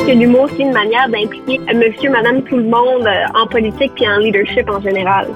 Pense que l'humour, c'est une manière d'impliquer monsieur, madame, tout le monde euh, en politique puis en leadership en général.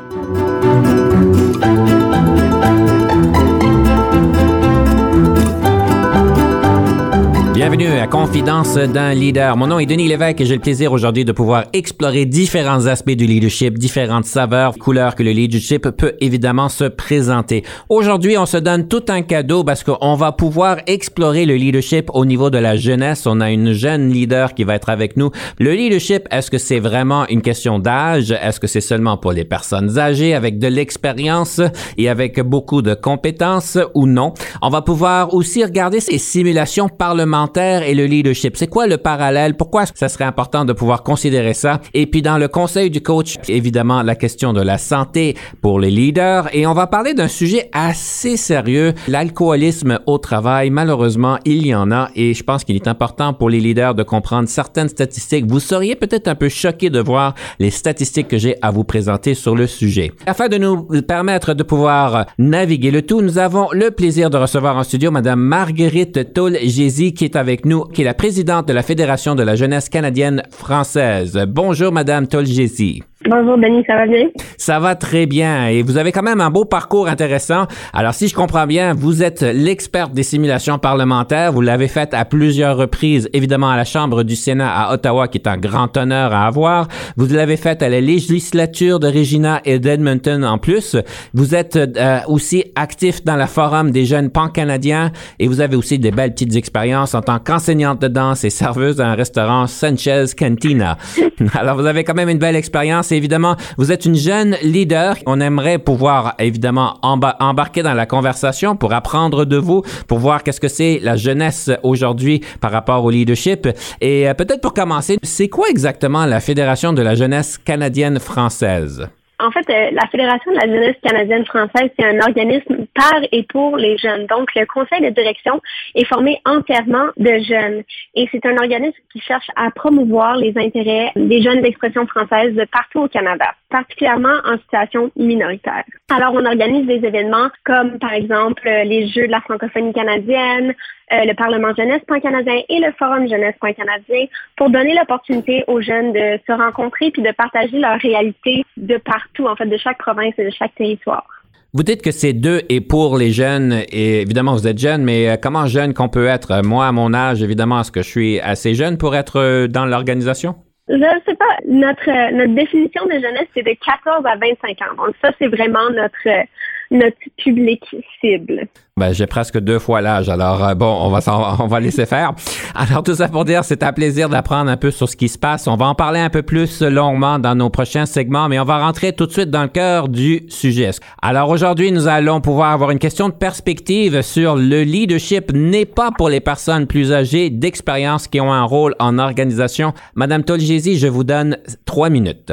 Bienvenue à Confidence d'un leader. Mon nom est Denis Lévesque et j'ai le plaisir aujourd'hui de pouvoir explorer différents aspects du leadership, différentes saveurs, couleurs que le leadership peut évidemment se présenter. Aujourd'hui, on se donne tout un cadeau parce qu'on va pouvoir explorer le leadership au niveau de la jeunesse. On a une jeune leader qui va être avec nous. Le leadership, est-ce que c'est vraiment une question d'âge? Est-ce que c'est seulement pour les personnes âgées avec de l'expérience et avec beaucoup de compétences ou non? On va pouvoir aussi regarder ces simulations parlementaires et le leadership. C'est quoi le parallèle? Pourquoi ça serait important de pouvoir considérer ça? Et puis dans le conseil du coach, évidemment, la question de la santé pour les leaders. Et on va parler d'un sujet assez sérieux, l'alcoolisme au travail. Malheureusement, il y en a et je pense qu'il est important pour les leaders de comprendre certaines statistiques. Vous seriez peut-être un peu choqué de voir les statistiques que j'ai à vous présenter sur le sujet. Afin de nous permettre de pouvoir naviguer le tout, nous avons le plaisir de recevoir en studio Madame Marguerite Toll-Gézy qui est avec nous, qui est la présidente de la Fédération de la jeunesse canadienne française. Bonjour, Madame Tolgesi. Bonjour Denis, ça va bien? Ça va très bien et vous avez quand même un beau parcours intéressant. Alors si je comprends bien, vous êtes l'experte des simulations parlementaires. Vous l'avez fait à plusieurs reprises, évidemment à la Chambre du Sénat à Ottawa, qui est un grand honneur à avoir. Vous l'avez fait à la législature de Regina et d'Edmonton en plus. Vous êtes euh, aussi actif dans la Forum des jeunes pan-canadiens et vous avez aussi des belles petites expériences en tant qu'enseignante de danse et serveuse dans un restaurant Sanchez Cantina. Alors vous avez quand même une belle expérience évidemment, vous êtes une jeune leader. On aimerait pouvoir, évidemment, embarquer dans la conversation pour apprendre de vous, pour voir qu'est-ce que c'est la jeunesse aujourd'hui par rapport au leadership. Et euh, peut-être pour commencer, c'est quoi exactement la Fédération de la jeunesse canadienne française? En fait, euh, la Fédération de la jeunesse canadienne française, c'est un organisme par et pour les jeunes. Donc, le conseil de direction est formé entièrement de jeunes. Et c'est un organisme qui cherche à promouvoir les intérêts des jeunes d'expression française de partout au Canada, particulièrement en situation minoritaire. Alors, on organise des événements comme, par exemple, les Jeux de la francophonie canadienne, euh, le Parlement jeunesse canadien et le Forum jeunesse canadien pour donner l'opportunité aux jeunes de se rencontrer puis de partager leur réalité de partout, en fait, de chaque province et de chaque territoire. Vous dites que c'est deux et pour les jeunes, et évidemment vous êtes jeune, mais euh, comment jeune qu'on peut être? Moi, à mon âge, évidemment, est-ce que je suis assez jeune pour être euh, dans l'organisation? Je ne sais pas. Notre, notre définition de jeunesse, c'est de 14 à 25 ans. Donc ça, c'est vraiment notre, notre public cible. Ben, j'ai presque deux fois l'âge, alors euh, bon, on va on va laisser faire. Alors tout ça pour dire, c'est un plaisir d'apprendre un peu sur ce qui se passe. On va en parler un peu plus longuement dans nos prochains segments, mais on va rentrer tout de suite dans le cœur du sujet. Alors aujourd'hui, nous allons pouvoir avoir une question de perspective sur le leadership n'est pas pour les personnes plus âgées d'expérience qui ont un rôle en organisation. Madame Tolgesi, je vous donne trois minutes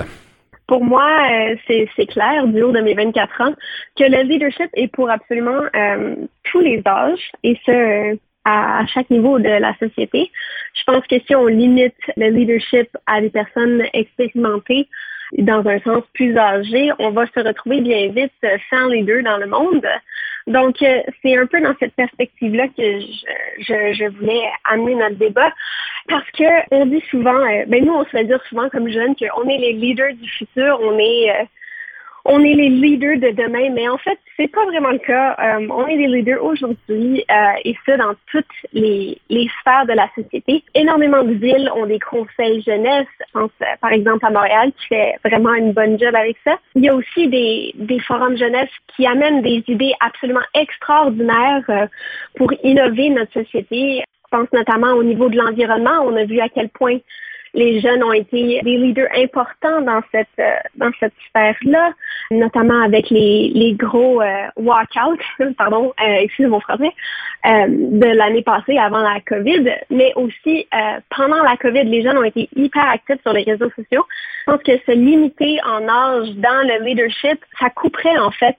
pour moi, euh, c'est clair du haut de mes 24 ans que le leadership est pour absolument euh, tous les âges et ce, à, chaque niveau de la société. Je pense que si on limite le leadership à des personnes expérimentées, dans un sens plus âgé, on va se retrouver bien vite sans leader dans le monde. Donc, euh, c'est un peu dans cette perspective-là que je, voulais amener notre débat parce que on dit souvent, euh, ben nous, on se fait dire souvent comme jeunes qu'on est les leaders du futur, on est euh, on est les leaders de demain, mais en fait, c'est pas vraiment le cas. Euh, on est les leaders aujourd'hui euh, et ça dans toutes les, les, sphères de la société. Énormément de villes ont des conseils jeunesse. Je pense euh, par exemple à Montréal qui fait vraiment une bonne job avec ça. Il y a aussi des, des forums jeunesse qui amènent des idées absolument extraordinaires pour innover notre société. Je pense notamment au niveau de l'environnement. On a vu à quel point les jeunes ont été des leaders importants dans cette euh, dans cette sphère-là. notamment avec les, les gros euh, walkouts, pardon, euh, excusez mon français, euh, de l'année passée avant la COVID, mais aussi euh, pendant la COVID, les jeunes ont été hyper actifs sur les réseaux sociaux. Je pense que se limiter en âge dans le leadership, ça couperait en fait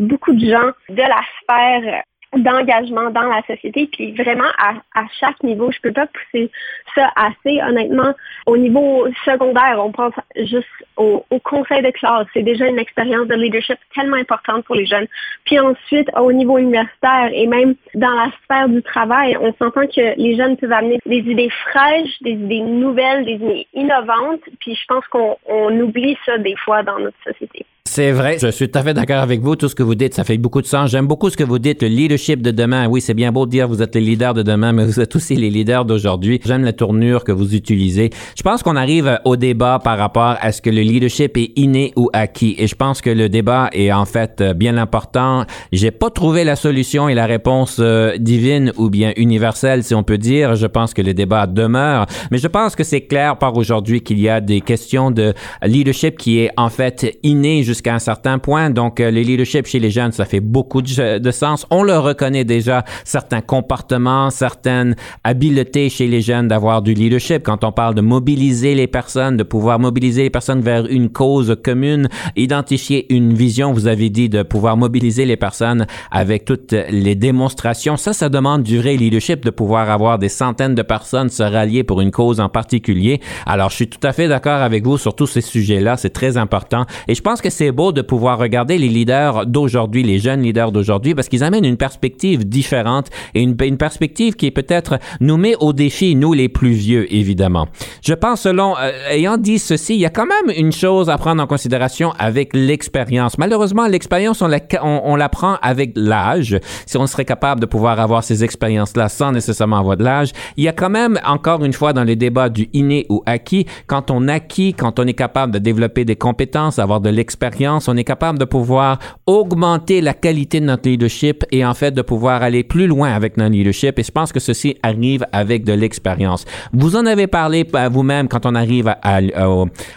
beaucoup de gens de la sphère d'engagement dans la société, puis vraiment à, à, chaque niveau. Je peux pas pousser ça assez, honnêtement. Au niveau secondaire, on pense juste au, conseil de classe. C'est déjà une expérience de leadership tellement importante pour les jeunes. Puis ensuite, au niveau universitaire et même dans la sphère du travail, on s'entend que les jeunes peuvent amener des idées fraîches, des idées nouvelles, des idées innovantes. Puis je pense qu'on on oublie ça des fois dans notre société. C'est vrai, je suis tout à fait d'accord avec vous. Tout ce que vous dites, ça fait beaucoup de sens. J'aime beaucoup ce que vous dites, le leadership de demain. Oui, c'est bien beau de dire vous êtes les leaders de demain, mais vous êtes aussi les leaders d'aujourd'hui. J'aime la tournure que vous utilisez. Je pense qu'on arrive au débat par rapport à ce que le leadership est inné ou acquis. Et je pense que le débat est en fait euh, bien important. J'ai pas trouvé la solution et la réponse euh, divine ou bien universelle, si on peut dire. Je pense que le débat demeure. Mais je pense que c'est clair par aujourd'hui qu'il y a des questions de leadership qui est en fait inné jusqu'à jusqu'à un certain point. Donc, euh, le leadership chez les jeunes, ça fait beaucoup de, sens. On le reconnaît déjà, certains comportements, certaines habiletés chez les jeunes d'avoir du leadership. Quand on parle de mobiliser les personnes, de pouvoir mobiliser les personnes vers une cause commune, identifier une vision, vous avez dit de pouvoir mobiliser les personnes avec toutes les démonstrations. Ça, ça demande du vrai leadership, de pouvoir avoir des centaines de personnes se rallier pour une cause en particulier. Alors, je suis tout à fait d'accord avec vous sur tous ces sujets-là. C'est très important. Et je pense que c'est beau de pouvoir regarder les leaders d'aujourd'hui, les jeunes leaders d'aujourd'hui, parce qu'ils amènent une perspective différente et une, perspective qui peut-être nous met au défi, nous les plus vieux, évidemment. Je pense, selon, euh, ayant dit ceci, il y a quand même une chose à prendre en considération avec l'expérience. Malheureusement, l'expérience, on la, on, prend avec l'âge. Si on serait capable de pouvoir avoir ces expériences-là sans nécessairement avoir de l'âge, il y a quand même, encore une fois, dans les débats du inné ou acquis, quand on acquit, quand on est capable de développer des compétences, avoir de l'expérience, on est capable de pouvoir augmenter la qualité de notre leadership et en fait de pouvoir aller plus loin avec notre leadership. Et je pense que ceci arrive avec de l'expérience. Vous en avez parlé vous-même quand on arrive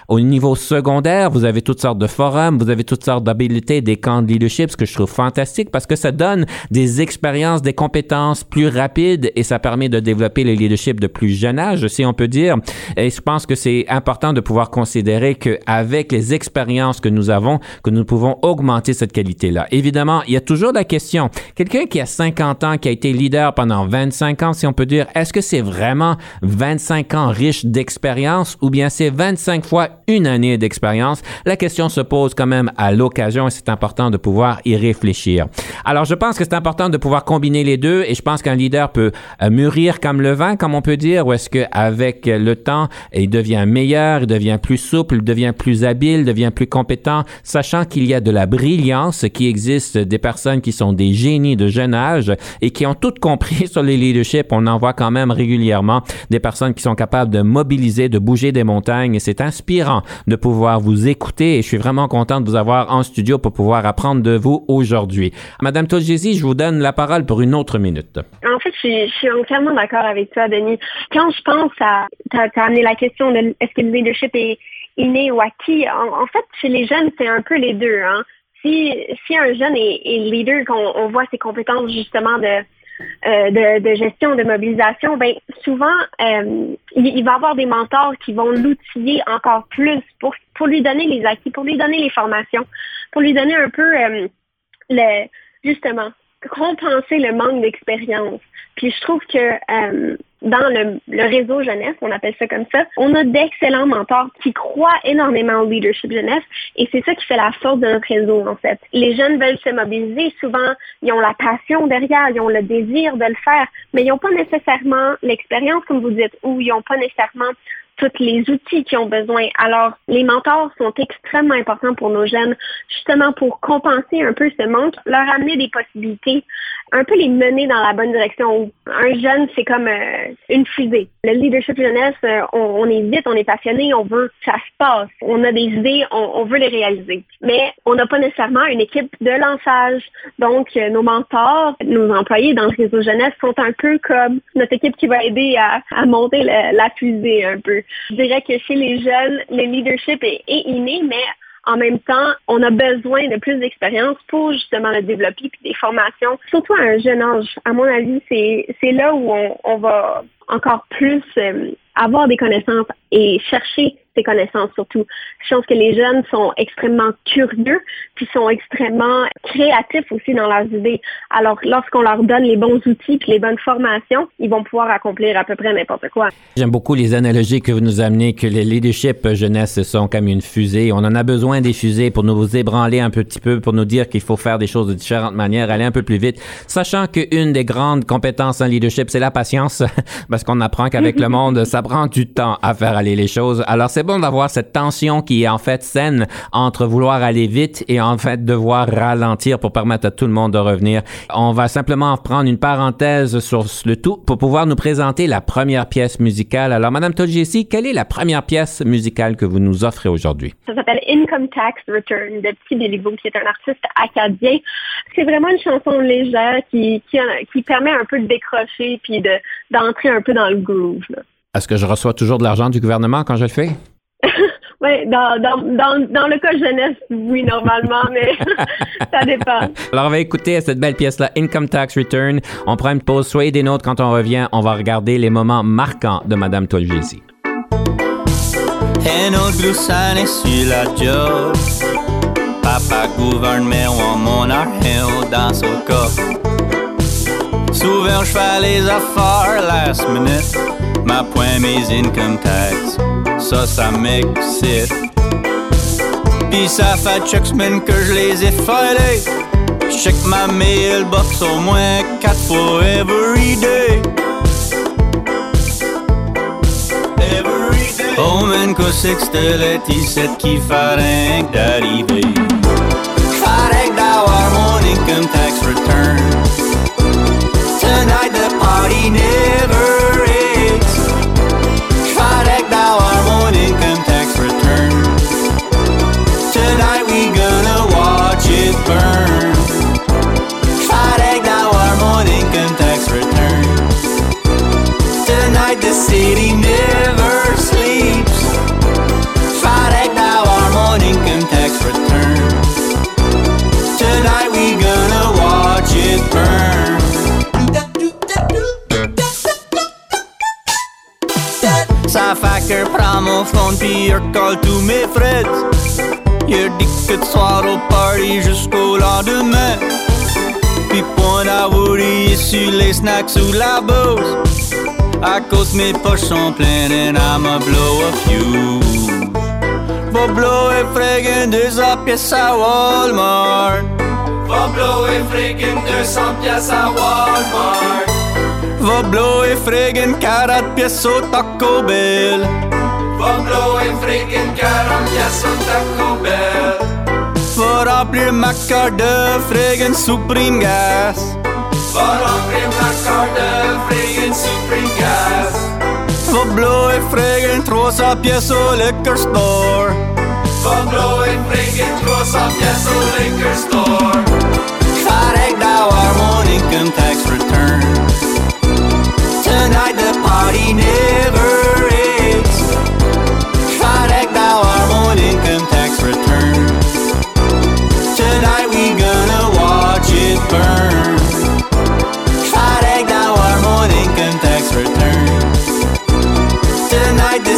au, niveau secondaire. Vous avez toutes sortes de forums, vous avez toutes sortes d'habilités, des camps de leadership, ce que je trouve fantastique parce que ça donne des expériences, des compétences plus rapides et ça permet de développer le leadership de plus jeune âge, si on peut dire. Et je pense que c'est important de pouvoir considérer qu'avec les expériences que nous avons, que nous pouvons augmenter cette qualité-là. Évidemment, il y a toujours la question, quelqu'un qui a 50 ans, qui a été leader pendant 25 ans, si on peut dire, est-ce que c'est vraiment 25 ans riches d'expérience ou bien c'est 25 fois une année d'expérience? La question se pose quand même à l'occasion et c'est important de pouvoir y réfléchir. Alors, je pense que c'est important de pouvoir combiner les deux et je pense qu'un leader peut euh, mûrir comme le vin, comme on peut dire, ou est-ce qu'avec le temps, il devient meilleur, il devient plus souple, il devient plus habile, il devient plus compétent, sachant qu'il y a de la brillance, qui existe des personnes qui sont des génies de jeune âge et qui ont tout compris sur les leadership. On en voit quand même régulièrement des personnes qui sont capables de mobiliser, de bouger des montagnes. C'est inspirant de pouvoir vous écouter et je suis vraiment content de vous avoir en studio pour pouvoir apprendre de vous aujourd'hui. Madame Tolgesi, je vous donne la parole pour une autre minute. En fait, je suis, entièrement d'accord avec toi, Denis. Quand je pense à, tu as, amené la question de est-ce que le leadership est, inné ou acquis. En, fait, chez les jeunes, c'est un peu les deux. Hein. Si, si un jeune est, leader, qu'on on voit ses compétences justement de, euh, de, de, gestion, de mobilisation, ben souvent euh, il, va avoir des mentors qui vont l'outiller encore plus pour, pour lui donner les acquis, pour lui donner les formations, pour lui donner un peu euh, le justement compenser le manque d'expérience. Puis je trouve que euh, dans le, réseau jeunesse, on appelle ça comme ça, on a d'excellents mentors qui croient énormément au leadership jeunesse et c'est ça qui fait la force de notre réseau en fait. Les jeunes veulent se mobiliser, souvent ils ont la passion derrière, ils ont le désir de le faire, mais ils n'ont pas nécessairement l'expérience comme vous dites ou ils n'ont pas nécessairement tous les outils qu'ils ont besoin. Alors, les mentors sont extrêmement importants pour nos jeunes, justement pour compenser un peu ce manque, leur amener des possibilités, un peu les mener dans la bonne direction. Un jeune, c'est comme euh, une fusée. Le leadership jeunesse, euh, on, est vite, on est passionné, on veut que ça se passe. On a des idées, on, veut les réaliser. Mais on n'a pas nécessairement une équipe de lançage. Donc, euh, nos mentors, nos employés dans le réseau jeunesse sont un peu comme notre équipe qui va aider à, monter la, fusée un peu. Je dirais que chez les jeunes, le leadership est, inné, mais En même temps, on a besoin de plus d'expérience pour justement le développer, puis des formations, surtout à un jeune âge. À mon avis, c'est là où on, va encore plus euh, avoir des connaissances et chercher ses connaissances surtout. Je pense que les jeunes sont extrêmement curieux, puis sont extrêmement créatifs aussi dans leurs idées. Alors, lorsqu'on leur donne les bons outils puis les bonnes formations, ils vont pouvoir accomplir à peu près n'importe quoi. J'aime beaucoup les analogies que vous nous amenez, que les leadership jeunesse sont comme une fusée. On en a besoin des fusées pour nous ébranler un petit peu, pour nous dire qu'il faut faire des choses de différentes manières, aller un peu plus vite, sachant qu'une des grandes compétences en leadership, c'est la patience, parce qu'on apprend qu'avec le monde, ça prend du temps à faire aller les choses. Alors, c'est bon d'avoir cette tension qui est en fait saine entre vouloir aller vite et en fait devoir ralentir pour permettre à tout le monde de revenir. On va simplement prendre une parenthèse sur le tout pour pouvoir nous présenter la première pièce musicale. Alors, Madame Tolgessi, quelle est la première pièce musicale que vous nous offrez aujourd'hui? Ça s'appelle Income Tax Return de Petit Béliveau, qui est un artiste acadien. C'est vraiment une chanson légère qui, qui, permet un peu de décrocher puis d'entrer un peu dans le groove. Est-ce que je reçois toujours de l'argent du gouvernement quand je le fais? Oui, dans, dans, dans, dans, le cas jeunesse, oui, normalement, mais ça dépend. Alors, on va écouter cette belle pièce-là, Income Tax Return. On prend une pause. Soyez des nôtres quand on revient. On va regarder les moments marquants de Madame Tolgesi. Un autre année sur la job. Papa gouverne, mais on mon argent dans son coffre. Souvent, je fais les affaires last minute. Ma point mes income tax ça, ça m'excite. Pis ça fait chaque que je les ai filés. Check ma mailbox au moins quatre fois every day. Every day. Oh man, que c'est que c'était qui rien d'arriver? Fait d'avoir mon income tax return. Tonight the party never city never sleeps. Friday now our morning tax return. Tonight we gonna watch it burn. Que prends mon phone puis recall tous mes friends. Il dit de soir au party jusqu'au lendemain. Puis point à sur les snacks ou la bouse. I go me for Champlain and I'ma blow a fuse. Får blå frägen du sa pjäsa Walmart. Får blå frägen du sa pjäsa Walmart. Får blå frägen karat pjäsa Taco Bell. Får blå frägen karat pjäsa Taco Bell. Får blir mackar dö frägen Supreme Gas. Waarom vreemdlangs gouden vregen supergas? Wat bloei vregen trots op je zo lekker stoor. Wat bloei vregen trots op je zo lekker stoor. Ga ik nou harmonic and tax return. Tonight the party never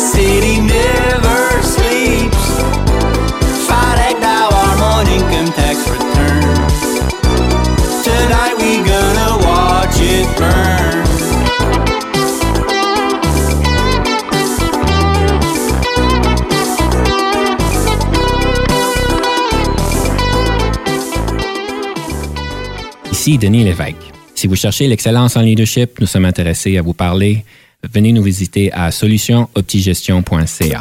city never sleeps. Tonight we gonna watch it burn. Denis Lévesque. Si vous cherchez l'excellence en leadership, nous sommes intéressés à vous parler. Venez nous visiter à solutionoptigestion.ca.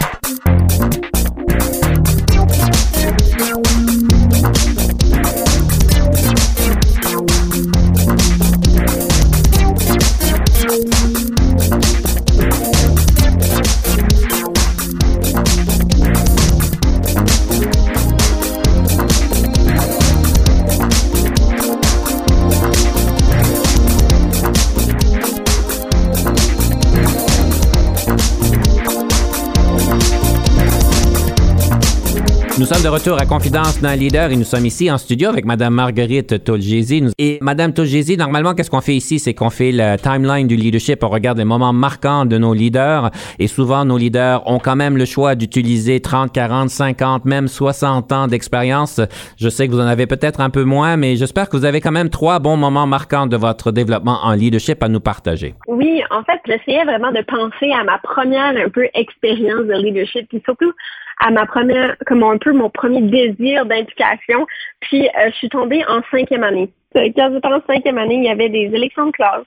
de retour à Confidence d'un leader et nous sommes ici en studio avec Madame Marguerite Tolgesi. Et Madame Tolgesi, normalement, qu'est-ce qu'on fait ici? C'est qu'on fait la timeline du leadership. On regarde les moments marquants de nos leaders. Et souvent, nos leaders ont quand même le choix d'utiliser 30, 40, 50, même 60 ans d'expérience. Je sais que vous en avez peut-être un peu moins, mais j'espère que vous avez quand même trois bons moments marquants de votre développement en leadership à nous partager. Oui, en fait, j'essayais vraiment de penser à ma première un peu expérience de leadership, puis surtout à ma première, comme un peu mon premier désir d'implication. Puis euh, je suis tombée en cinquième année. Quand j'étais en cinquième année, il y avait des élections de classe.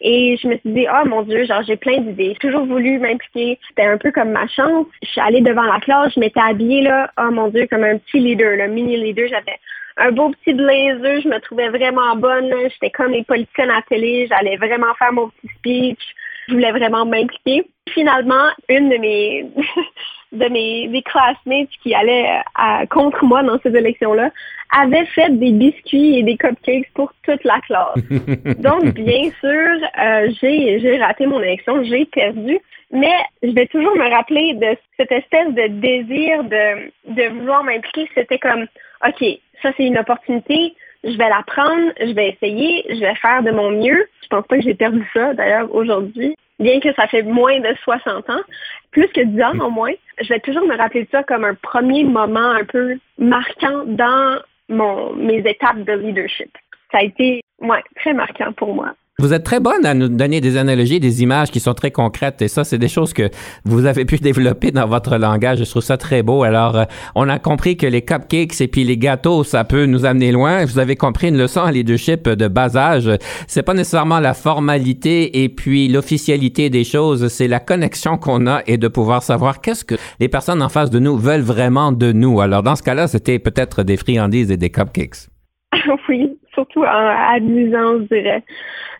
Et je me suis dit, oh mon Dieu, genre j'ai plein d'idées. J'ai toujours voulu m'impliquer. C'était un peu comme ma chance. Je suis allée devant la classe, je m'étais habillée là, oh mon Dieu, comme un petit leader, le mini leader. J'avais un beau petit blazer, je me trouvais vraiment bonne. J'étais comme les politiciennes à la télé, j'allais vraiment faire mon petit speech. Je voulais vraiment m'impliquer. Finalement, une de mes de mes, mes classmates qui allaient à, contre moi dans ces élections-là avaient fait des biscuits et des cupcakes pour toute la classe. Donc, bien sûr, euh, j'ai, j'ai raté mon élection, j'ai perdu, mais je vais toujours me rappeler de cette espèce de désir de, de vouloir m'impliquer. C'était comme, OK, ça c'est une opportunité, je vais la prendre, je vais essayer, je vais faire de mon mieux. Je pense pas que j'ai perdu ça d'ailleurs aujourd'hui, bien que ça fait moins de 60 ans, plus que 10 ans au moins. Je vais toujours me rappeler ça comme un premier moment un peu marquant dans mon, mes étapes de leadership. Ça a été ouais, très marquant pour moi. Vous êtes très bonne à nous donner des analogies, des images qui sont très concrètes et ça, c'est des choses que vous avez pu développer dans votre langage. Je trouve ça très beau. Alors, euh, on a compris que les cupcakes et puis les gâteaux, ça peut nous amener loin. Vous avez compris une leçon en leadership de bas âge. C'est pas nécessairement la formalité et puis l'officialité des choses, c'est la connexion qu'on a et de pouvoir savoir qu'est-ce que les personnes en face de nous veulent vraiment de nous. Alors, dans ce cas-là, c'était peut-être des friandises et des cupcakes. oui, surtout à amusant, je dirais.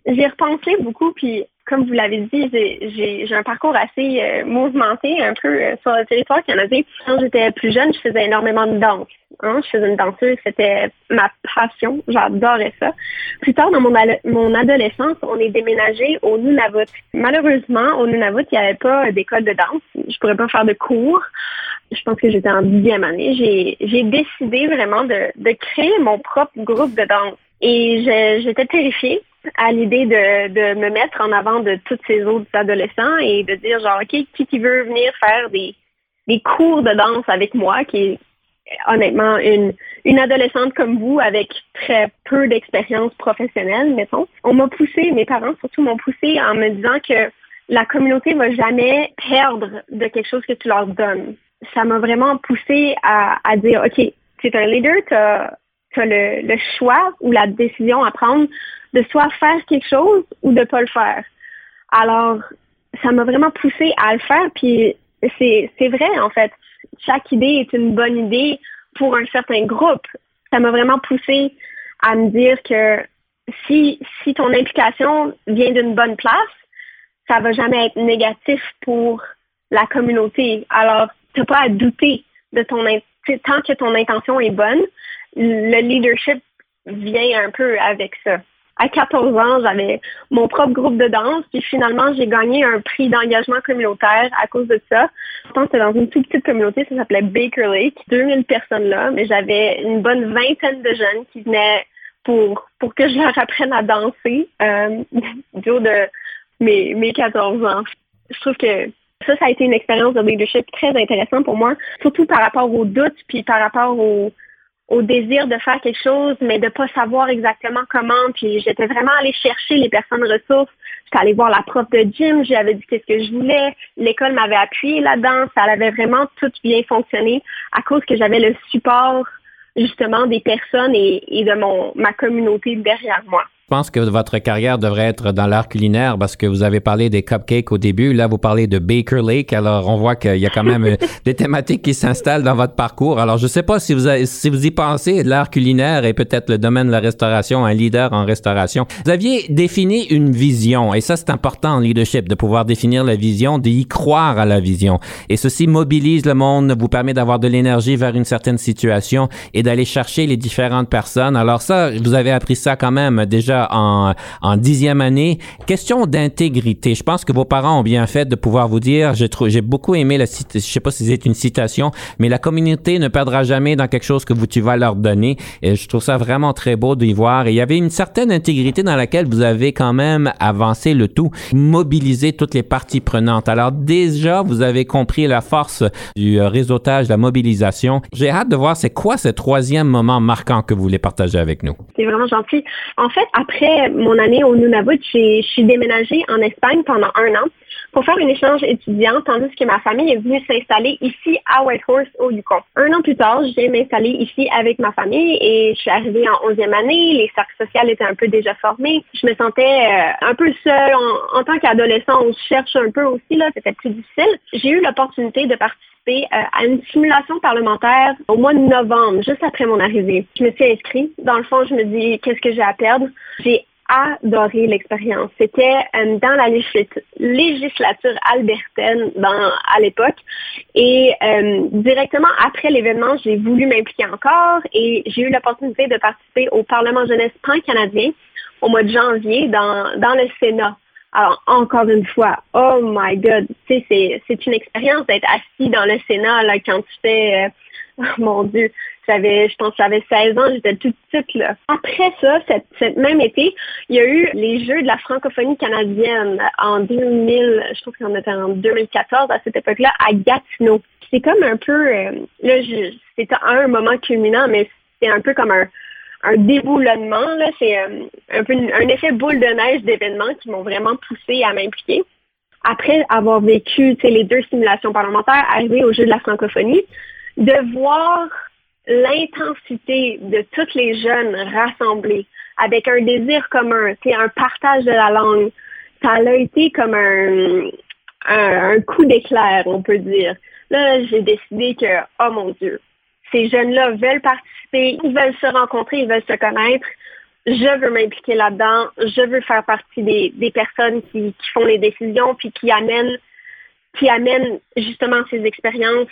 J'ai repensé beaucoup, puis comme vous l'avez dit, j'ai un parcours assez euh, mouvementé un peu euh, sur le territoire canadien. Quand j'étais plus jeune, je faisais énormément de danse. Hein. Je faisais une danseuse, c'était ma passion, j'adorais ça. Plus tard, dans mon, mon adolescence, on est déménagé au Nunavut. Malheureusement, au Nunavut, il n'y avait pas d'école de danse. Je pourrais pas faire de cours. Je pense que j'étais en dixième année. J'ai décidé vraiment de, de créer mon propre groupe de danse. Et j'étais terrifiée à l'idée de, de me mettre en avant de tous ces autres adolescents et de dire genre, OK, qui, qui veut venir faire des, des cours de danse avec moi, qui est honnêtement une, une adolescente comme vous avec très peu d'expérience professionnelle, mettons. On m'a poussé, mes parents surtout m'ont poussé en me disant que la communauté va jamais perdre de quelque chose que tu leur donnes. Ça m'a vraiment poussé à, à dire, OK, tu es un leader, tu as, le, choix ou la décision à prendre de soit faire quelque chose ou de pas le faire. Alors, ça m'a vraiment poussé à le faire, puis c'est, vrai, en fait. Chaque idée est une bonne idée pour un certain groupe. Ça m'a vraiment poussé à me dire que si, si ton implication vient d'une bonne place, ça va jamais être négatif pour la communauté. Alors, tu n'as pas à douter de ton tant que ton intention est bonne, le leadership vient un peu avec ça à 14 ans, j'avais mon propre groupe de danse, puis finalement, j'ai gagné un prix d'engagement communautaire à cause de ça. Pourtant, c'était dans une toute petite communauté, ça s'appelait Baker Lake, 2000 personnes là, mais j'avais une bonne vingtaine de jeunes qui venaient pour, pour que je leur apprenne à danser euh, du de mes, mes 14 ans. Je trouve que ça, ça a été une expérience de leadership très intéressante pour moi, surtout par rapport aux doutes, puis par rapport aux au désir de faire quelque chose, mais de pas savoir exactement comment. Puis j'étais vraiment allée chercher les personnes ressources. J'étais allée voir la prof de gym, j'avais dit qu'est-ce que je voulais. L'école m'avait appuyé là-dedans. Ça avait vraiment tout bien fonctionné à cause que j'avais le support justement des personnes et, et de mon ma communauté derrière moi. Je pense que votre carrière devrait être dans l'art culinaire parce que vous avez parlé des cupcakes au début. Là, vous parlez de Baker Lake. Alors, on voit qu'il y a quand même euh, des thématiques qui s'installent dans votre parcours. Alors, je ne sais pas si vous, si vous y pensez, l'art culinaire et peut-être le domaine de la restauration, un leader en restauration. Vous aviez défini une vision et ça, c'est important en leadership de pouvoir définir la vision, d'y croire à la vision. Et ceci mobilise le monde, vous permet d'avoir de l'énergie vers une certaine situation et d'aller chercher les différentes personnes. Alors ça, vous avez appris ça quand même déjà déjà en, en dixième année. Question d'intégrité. Je pense que vos parents ont bien fait de pouvoir vous dire, j'ai, j'ai beaucoup aimé la je sais pas si c'est une citation, mais la communauté ne perdra jamais dans quelque chose que vous, tu vas leur donner. Et je trouve ça vraiment très beau d'y voir. Et il y avait une certaine intégrité dans laquelle vous avez quand même avancé le tout, mobilisé toutes les parties prenantes. Alors déjà, vous avez compris la force du euh, réseautage, de la mobilisation. J'ai hâte de voir c'est quoi ce troisième moment marquant que vous voulez partager avec nous. C'est vraiment gentil. En fait, après mon année au Nunavut, je suis déménagée en Espagne pendant un an pour faire un échange étudiant, tandis que ma famille est venue s'installer ici à Whitehorse au Yukon. Un an plus tard, j'ai m'installer ici avec ma famille et je suis arrivée en 11e année. Les cercles sociaux étaient un peu déjà formés. Je me sentais euh, un peu seule. En, tant qu'adolescent, on cherche un peu aussi. là. C'était plus difficile. J'ai eu l'opportunité de participer euh, à une simulation parlementaire au mois de novembre, juste après mon arrivée. Je me suis inscrite. Dans le fond, je me dis, qu'est-ce que j'ai à perdre? J'ai adoré l'expérience. C'était euh, dans la législature albertaine à l'époque. Et euh, directement après l'événement, j'ai voulu m'impliquer encore et j'ai eu l'opportunité de participer au Parlement jeunesse pan-canadien au mois de janvier dans le Sénat. Alors, encore une fois, oh my God, c'est, c'est une expérience d'être assis dans le Sénat là, quand tu fais, euh, oh mon Dieu, j'avais, je pense que j'avais 16 ans, j'étais toute petite là. Après ça, cette, même été, il y a eu les Jeux de la francophonie canadienne en 2000, je trouve qu'on était en 2014 à cette époque-là, à Gatineau. C'est comme un peu, euh, là, c'était un moment culminant, mais c'est un peu comme un, un déboulonnement. Là. C'est euh, un peu un effet boule de neige d'événements qui m'ont vraiment poussé à m'impliquer. Après avoir vécu les deux simulations parlementaires, arriver au jeu de la francophonie, de voir l'intensité de toutes les jeunes rassemblés avec un désir commun, un partage de la langue, ça a été comme un, coup d'éclair, on peut dire. Là, j'ai décidé que, oh mon Dieu, ces jeunes-là veulent participer, ils veulent se rencontrer, ils veulent se connaître. Je veux m'impliquer là-dedans. Je veux faire partie des, personnes qui, font les décisions puis qui amènent justement ces expériences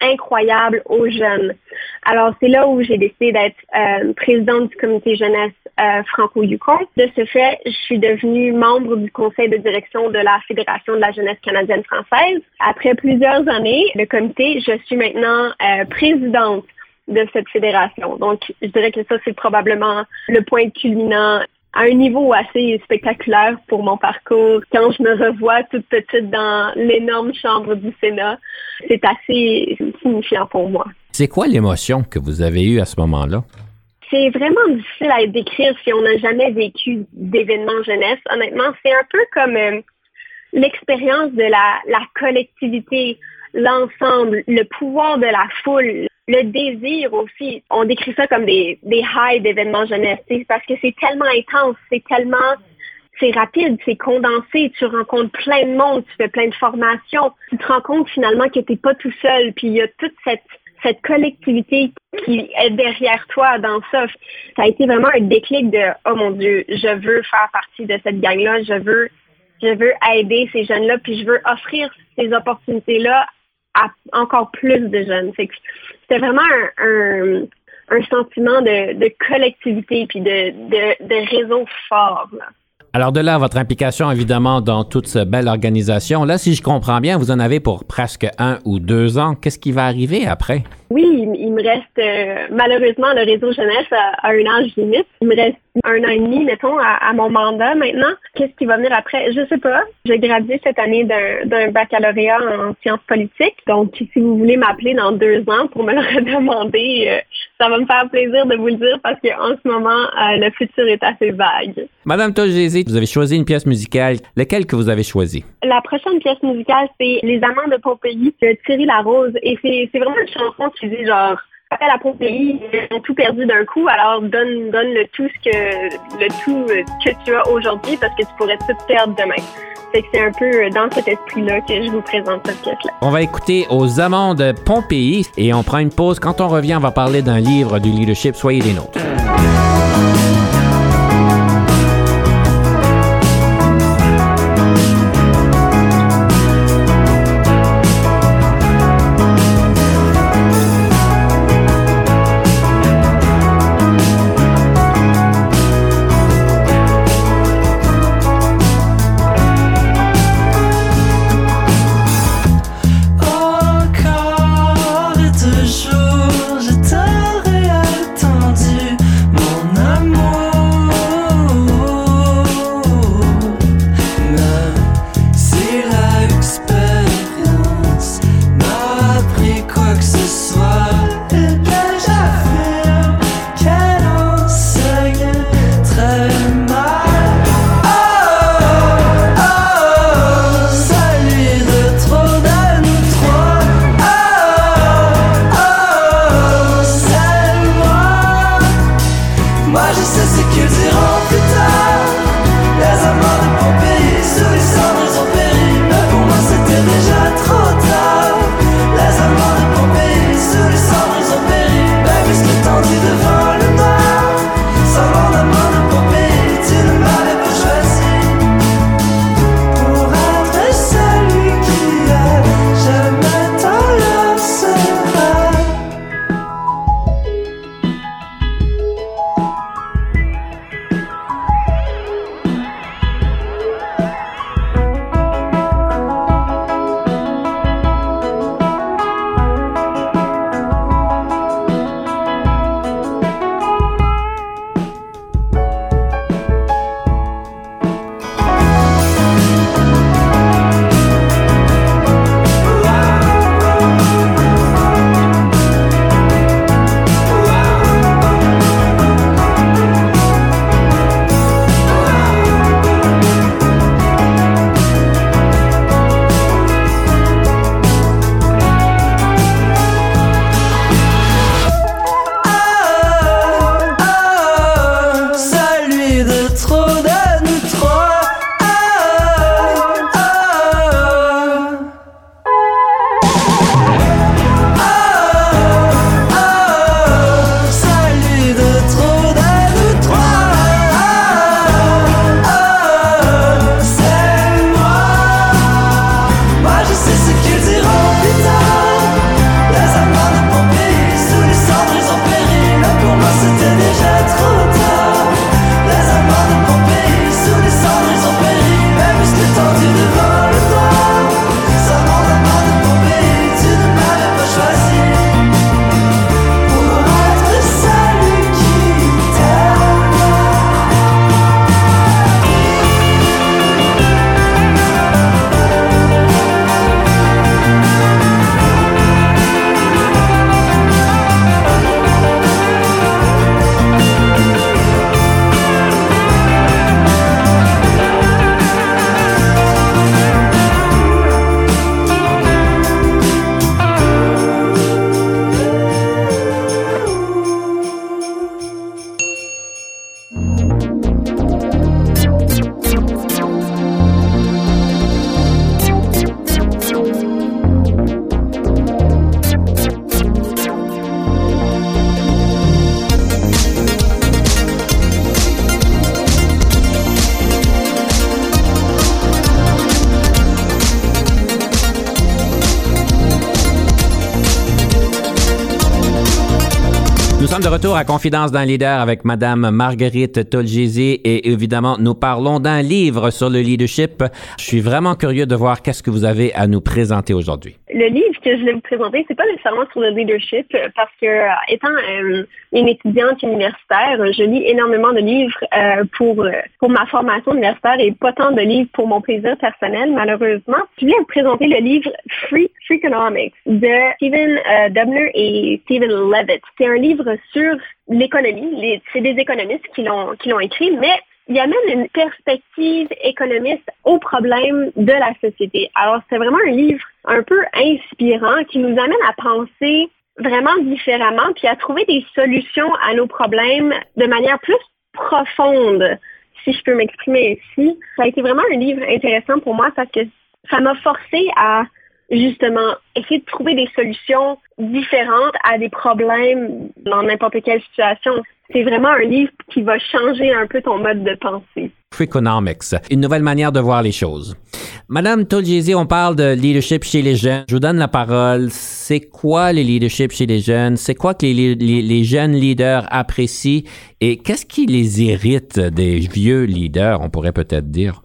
incroyable aux jeunes. Alors, c'est là où j'ai décidé d'être euh, présidente du comité jeunesse euh, franco-yukon. De ce fait, je suis devenue membre du conseil de direction de la Fédération de la jeunesse canadienne française. Après plusieurs années, le comité, je suis maintenant euh, présidente de cette fédération. Donc, je dirais que ça, c'est probablement le point culminant à un niveau assez spectaculaire pour mon parcours. Quand je me revois toute petite dans l'énorme chambre du Sénat, c'est assez signifiant pour moi. C'est quoi l'émotion que vous avez eue à ce moment-là? C'est vraiment difficile à décrire si on n'a jamais vécu d'événements jeunesse. Honnêtement, c'est un peu comme euh, l'expérience de la, la collectivité, l'ensemble, le pouvoir de la foule, le désir aussi, on décrit ça comme des, des highs d'événements jeunesse, parce que c'est tellement intense, c'est tellement, c'est rapide, c'est condensé, tu rencontres plein de monde, tu fais plein de formations, tu te rends compte finalement que tu n'es pas tout seul, puis il y a toute cette cette collectivité qui est derrière toi dans ça. Ça a été vraiment un déclic de oh mon Dieu, je veux faire partie de cette gang-là, je veux je veux aider ces jeunes-là, puis je veux offrir ces opportunités-là à encore plus de jeunes. C'était vraiment un, sentiment de, collectivité puis de réseau fort. Alors de là, votre implication évidemment dans toute cette belle organisation. Là, si je comprends bien, vous en avez pour presque un ou deux ans. Qu'est-ce qui va arriver après? Oui, il, me reste euh, malheureusement le réseau jeunesse à, un âge limite. Il me reste un an et demi, mettons, à, mon mandat maintenant. Qu'est-ce qui va venir après? Je sais pas. J'ai gradué cette année d'un baccalauréat en sciences politiques. Donc, si vous voulez m'appeler dans deux ans pour me le redemander, euh, ça va me faire plaisir de vous le dire parce qu'en ce moment, euh, le futur est assez vague. Madame Togézy, vous avez choisi une pièce musicale. Laquelle que vous avez choisie? La prochaine pièce musicale, c'est Les Amants de Pompéi de Thierry Larose. Et c'est vraiment une chanson qui dit genre appelle à Pompéi, ils ont tout perdu d'un coup, alors donne, donne le tout ce que le tout euh, que tu as aujourd'hui parce que tu pourrais tout perdre demain. C'est un peu euh, dans cet esprit-là que je vous présente cette pièce-là. On va écouter aux amants de Pompéi et on prend une pause. Quand on revient, on va parler d'un livre du leadership. Soyez des nôtres. À Confidence d'un leader avec Madame Marguerite Tolgési et évidemment, nous parlons d'un livre sur le leadership. Je suis vraiment curieux de voir qu'est-ce que vous avez à nous présenter aujourd'hui. Le livre que je vais vous présenter, c'est pas nécessairement sur le leadership parce que euh, étant euh, une étudiante universitaire, je lis énormément de livres euh, pour pour ma formation universitaire et pas tant de livres pour mon plaisir personnel, malheureusement. Je voulais vous présenter le livre Free Freakonomics de Stephen Dubner et Stephen Levitt. C'est un livre sur l'économie. C'est des économistes qui l'ont écrit, mais il amène une perspective économiste aux problèmes de la société. Alors, c'est vraiment un livre un peu inspirant qui nous amène à penser vraiment différemment, puis à trouver des solutions à nos problèmes de manière plus profonde, si je peux m'exprimer ici. Ça a été vraiment un livre intéressant pour moi parce que ça m'a forcé à justement essayer de trouver des solutions différentes à des problèmes dans n'importe quelle situation. C'est vraiment un livre qui va changer un peu ton mode de pensée. Freakonomics, une nouvelle manière de voir les choses. Madame Tolgiesi, on parle de leadership chez les jeunes. Je vous donne la parole. C'est quoi le leadership chez les jeunes? C'est quoi que les, les, les, jeunes leaders apprécient? Et qu'est-ce qui les irrite des vieux leaders, on pourrait peut-être dire?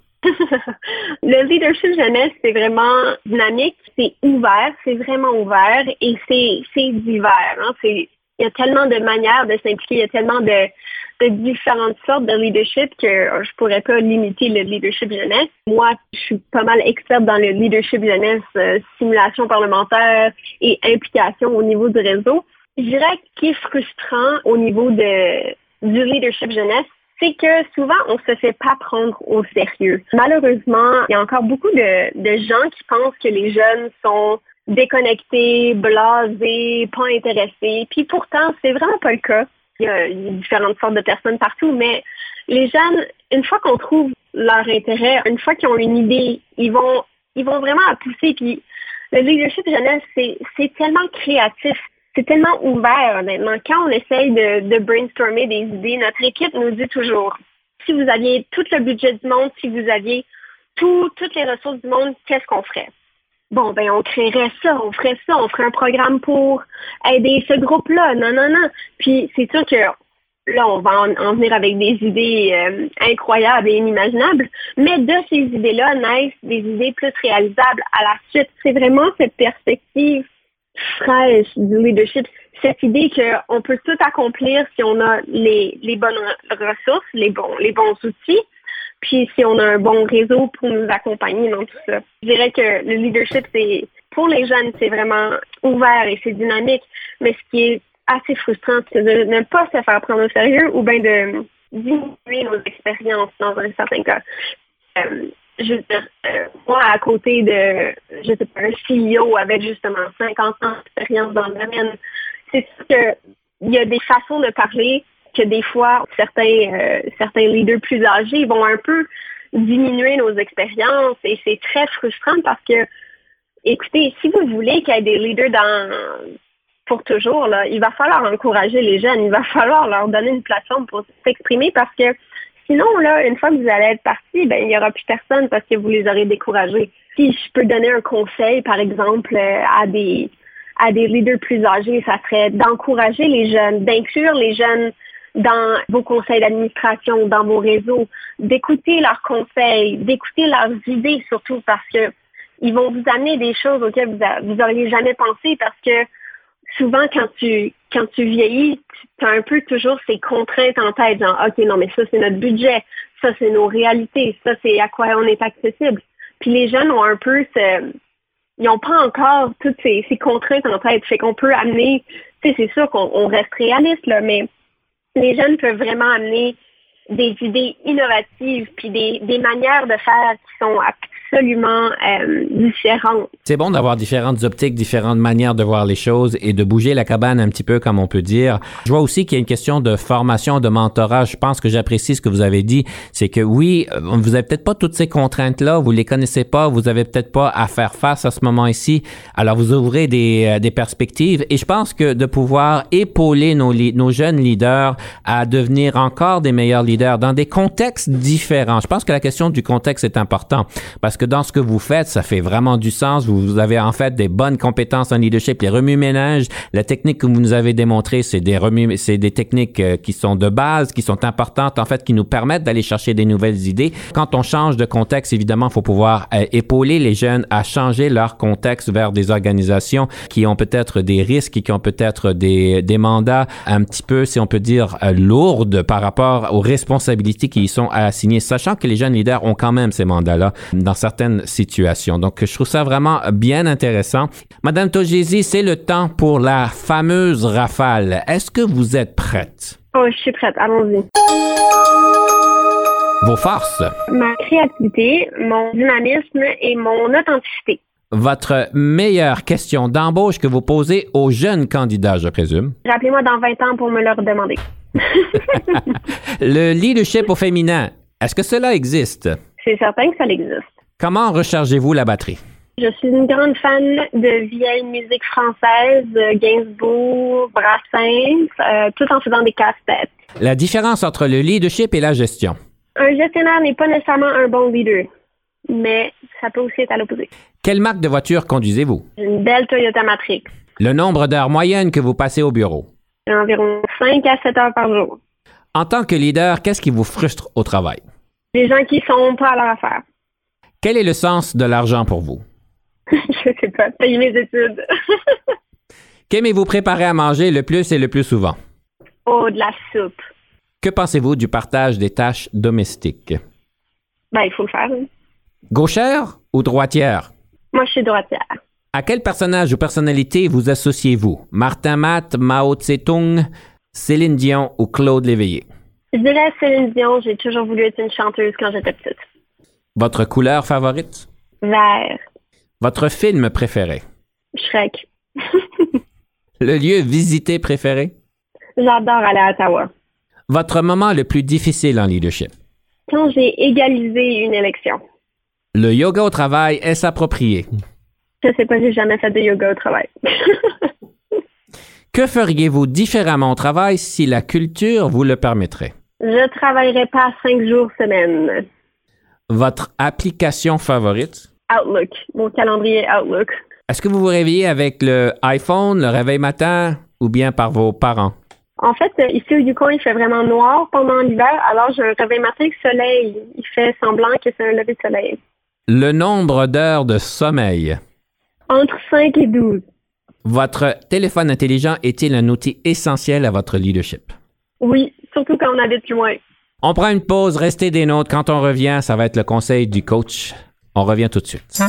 Le leadership jeunesse, c'est vraiment dynamique, c'est ouvert, c'est vraiment ouvert et c'est divers. Hein? il y a tellement de manières de s'impliquer, il y a tellement de, différentes sortes de leadership que je pourrais pas limiter le leadership jeunesse. Moi, je suis pas mal experte dans le leadership jeunesse, euh, simulation parlementaire et implication au niveau du réseau. Je dirais qu'il est frustrant au niveau de, du leadership jeunesse, c'est que souvent, on se fait pas prendre au sérieux. Malheureusement, il y a encore beaucoup de, de gens qui pensent que les jeunes sont déconnectés, blasés, pas intéressés. Puis pourtant, c'est vraiment pas le cas. Il y, a, différentes sortes de personnes partout, mais les jeunes, une fois qu'on trouve leur intérêt, une fois qu'ils ont une idée, ils vont, ils vont vraiment à pousser. Puis le leadership jeunesse, c'est tellement créatif c'est tellement ouvert, honnêtement. Quand on essaye de, brainstormer des idées, notre équipe nous dit toujours, si vous aviez tout le budget du monde, si vous aviez toutes les ressources du monde, qu'est-ce qu'on ferait? Bon, ben, on créerait ça, on ferait ça, on ferait un programme pour aider ce groupe-là. Non, non, non. Puis, c'est sûr que là, on va en, venir avec des idées euh, incroyables et inimaginables, mais de ces idées-là naissent des idées plus réalisables à la suite. C'est vraiment cette perspective fraîche du leadership, cette idée qu'on peut tout accomplir si on a les, les bonnes ressources, les bons, les bons outils, puis si on a un bon réseau pour nous accompagner dans tout ça. Je dirais que le leadership, c'est pour les jeunes, c'est vraiment ouvert et c'est dynamique, mais ce qui est assez frustrant, c'est de ne pas se faire prendre au sérieux ou bien de diminuer nos expériences dans un certain cas. Euh, je euh, moi, à côté de, je sais pas, un CEO avec justement 50 ans d'expérience dans le domaine, c'est sûr qu'il y a des façons de parler que des fois, certains, euh, certains leaders plus âgés vont un peu diminuer nos expériences et c'est très frustrant parce que, écoutez, si vous voulez qu'il y ait des leaders dans, pour toujours, là, il va falloir encourager les jeunes, il va falloir leur donner une plateforme pour s'exprimer parce que Sinon, là, une fois que vous allez être parti, ben, il n'y aura plus personne parce que vous les aurez découragés. Si je peux donner un conseil, par exemple, euh, à des, à des leaders plus âgés, ça serait d'encourager les jeunes, d'inclure les jeunes dans vos conseils d'administration, dans vos réseaux, d'écouter leurs conseils, d'écouter leurs idées surtout parce que ils vont vous amener des choses auxquelles vous, vous auriez jamais pensé parce que souvent, quand tu, quand tu vieillis, tu as un peu toujours ces contraintes en tête, genre, OK, non, mais ça, c'est notre budget, ça, c'est nos réalités, ça, c'est à quoi on est accessible. Puis les jeunes ont un peu ce, ils n'ont pas encore toutes ces, contraintes en tête. Fait qu'on peut amener, tu sais, c'est sûr qu'on reste réaliste, là, mais les jeunes peuvent vraiment amener des idées innovatives puis des, des manières de faire qui sont absolument euh. C'est bon d'avoir différentes optiques, différentes manières de voir les choses et de bouger la cabane un petit peu, comme on peut dire. Je vois aussi qu'il y a une question de formation, de mentorat. Je pense que j'apprécie ce que vous avez dit. C'est que oui, euh, vous avez peut-être pas toutes ces contraintes-là, vous les connaissez pas, vous avez peut-être pas à faire face à ce moment ici. Alors, vous ouvrez des, euh, des perspectives et je pense que de pouvoir épauler nos, nos jeunes leaders à devenir encore des meilleurs leaders dans des contextes différents. Je pense que la question du contexte est important parce que que dans ce que vous faites, ça fait vraiment du sens. Vous avez en fait des bonnes compétences en leadership. Les remue-ménages, la technique que vous nous avez démontrée, c'est des remue, c'est des techniques euh, qui sont de base, qui sont importantes, en fait, qui nous permettent d'aller chercher des nouvelles idées. Quand on change de contexte, évidemment, faut pouvoir euh, épauler les jeunes à changer leur contexte vers des organisations qui ont peut-être des risques qui ont peut-être des, des mandats un petit peu, si on peut dire, euh, lourdes par rapport aux responsabilités qui y sont assignées, sachant que les jeunes leaders ont quand même ces mandats-là dans certaines situations. Donc, je trouve ça vraiment bien intéressant. Madame Togési, c'est le temps pour la fameuse rafale. Est-ce que vous êtes prête? Oh, je suis prête. Allons-y. Vos forces. Ma créativité, mon dynamisme et mon authenticité. Votre meilleure question d'embauche que vous posez aux jeunes candidats, je présume. Rappelez-moi dans 20 ans pour me le redemander. le leadership au féminin, est-ce que cela existe? C'est certain que ça existe. Comment rechargez-vous la batterie? Je suis une grande fan de vieille musique française, Gainsbourg, Brassens, euh, tout en faisant des casse-têtes. La différence entre le leadership et la gestion? Un gestionnaire n'est pas nécessairement un bon leader, mais ça peut aussi être à l'opposé. Quelle marque de voiture conduisez-vous? Une belle Toyota Matrix. Le nombre d'heures moyennes que vous passez au bureau? Environ 5 à 7 heures par jour. En tant que leader, qu'est-ce qui vous frustre au travail? Les gens qui sont pas à leur affaire. Quel est le sens de l'argent pour vous? Je sais pas, payer mes études. Qu'aimez-vous préparer à manger le plus et le plus souvent? Oh, de la soupe. Que pensez-vous du partage des tâches domestiques? Ben, il faut le faire. hein. Gauchère ou droitière? Moi, je suis droitière. À quel personnage ou personnalité vous associez-vous? Martin Matt, Mao Tse-tung, Céline Dion ou Claude Léveillé? Je dirais Céline Dion, j'ai toujours voulu être une chanteuse quand j'étais petite. Votre couleur favorite? Vert. Votre film préféré? Shrek. Le lieu visité préféré? J'adore aller à Ottawa. Votre moment le plus difficile en leadership? Quand j'ai égalisé une élection. Le yoga au travail est approprié? Je sais pas, j'ai jamais fait de yoga au travail. Que feriez-vous différemment au travail si la culture vous le permettrait? je travaillerai pas cinq jours semaine. Votre application favorite? Outlook. Mon calendrier Outlook. Est-ce que vous vous réveillez avec le iPhone, le réveil matin ou bien par vos parents? En fait, euh, ici au Yukon, il fait vraiment noir pendant l'hiver, alors j'ai un réveil matin avec soleil. Il fait semblant que c'est un lever de soleil. Le nombre d'heures de sommeil? Entre 5 et 12. Votre téléphone intelligent est-il un outil essentiel à votre leadership? Oui, surtout quand on habite loin. On prend une pause, restez des nôtres. Quand on revient, ça va être le conseil du coach. On revient tout de suite.